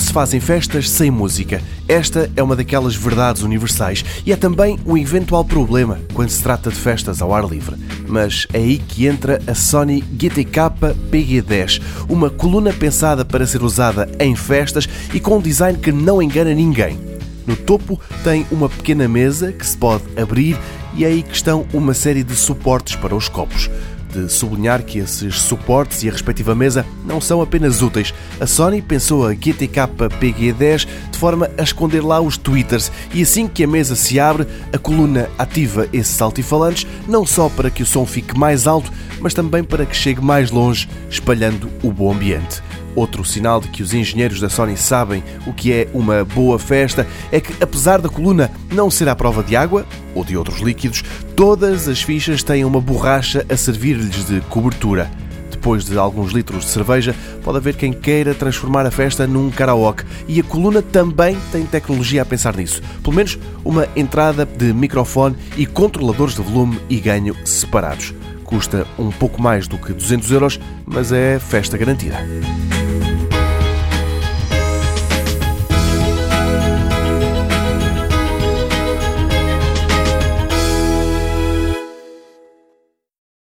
se fazem festas sem música? Esta é uma daquelas verdades universais e é também um eventual problema quando se trata de festas ao ar livre. Mas é aí que entra a Sony GTK PG10, uma coluna pensada para ser usada em festas e com um design que não engana ninguém. No topo tem uma pequena mesa que se pode abrir e é aí que estão uma série de suportes para os copos de sublinhar que esses suportes e a respectiva mesa não são apenas úteis. A Sony pensou a GTK PG10 de forma a esconder lá os tweeters e assim que a mesa se abre, a coluna ativa esses altifalantes não só para que o som fique mais alto, mas também para que chegue mais longe, espalhando o bom ambiente. Outro sinal de que os engenheiros da Sony sabem o que é uma boa festa é que, apesar da coluna não ser à prova de água ou de outros líquidos, todas as fichas têm uma borracha a servir-lhes de cobertura. Depois de alguns litros de cerveja, pode haver quem queira transformar a festa num karaoke e a coluna também tem tecnologia a pensar nisso. Pelo menos uma entrada de microfone e controladores de volume e ganho separados. Custa um pouco mais do que 200 euros, mas é festa garantida.